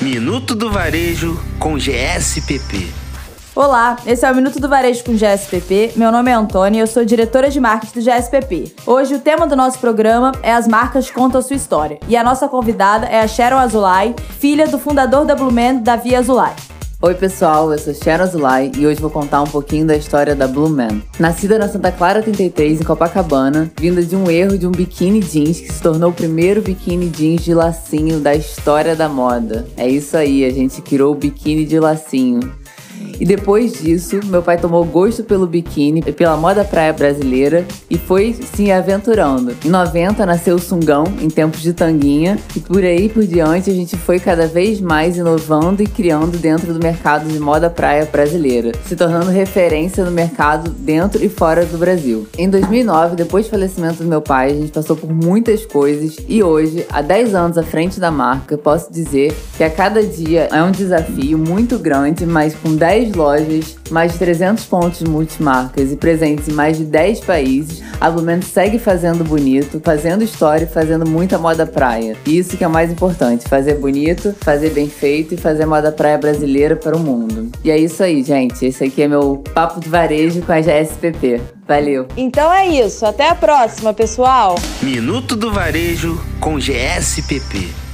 Minuto do Varejo com GSPP. Olá, esse é o Minuto do Varejo com GSPP. Meu nome é Antônia e eu sou diretora de marketing do GSPP. Hoje o tema do nosso programa é As Marcas Contam Sua História. E a nossa convidada é a Sharon Azulay, filha do fundador da Blumen, Davi Azulay. Oi pessoal, eu sou Sharon Azulay e hoje vou contar um pouquinho da história da Blue Man. Nascida na Santa Clara 33, em Copacabana, vinda de um erro de um biquíni jeans que se tornou o primeiro biquíni jeans de lacinho da história da moda. É isso aí, a gente criou o biquíni de lacinho. E depois disso, meu pai tomou gosto pelo biquíni e pela moda praia brasileira e foi se aventurando. Em 90 nasceu o Sungão, em tempos de tanguinha, e por aí por diante a gente foi cada vez mais inovando e criando dentro do mercado de moda praia brasileira, se tornando referência no mercado dentro e fora do Brasil. Em 2009, depois do falecimento do meu pai, a gente passou por muitas coisas e hoje, há 10 anos à frente da marca, posso dizer que a cada dia é um desafio muito grande, mas com 10 lojas, mais de 300 pontos multimarcas e presentes em mais de 10 países, a Blumen segue fazendo bonito, fazendo história e fazendo muita moda praia. Isso que é o mais importante, fazer bonito, fazer bem feito e fazer moda praia brasileira para o mundo. E é isso aí, gente. Esse aqui é meu papo de varejo com a GSPP. Valeu. Então é isso. Até a próxima, pessoal. Minuto do Varejo com GSPP.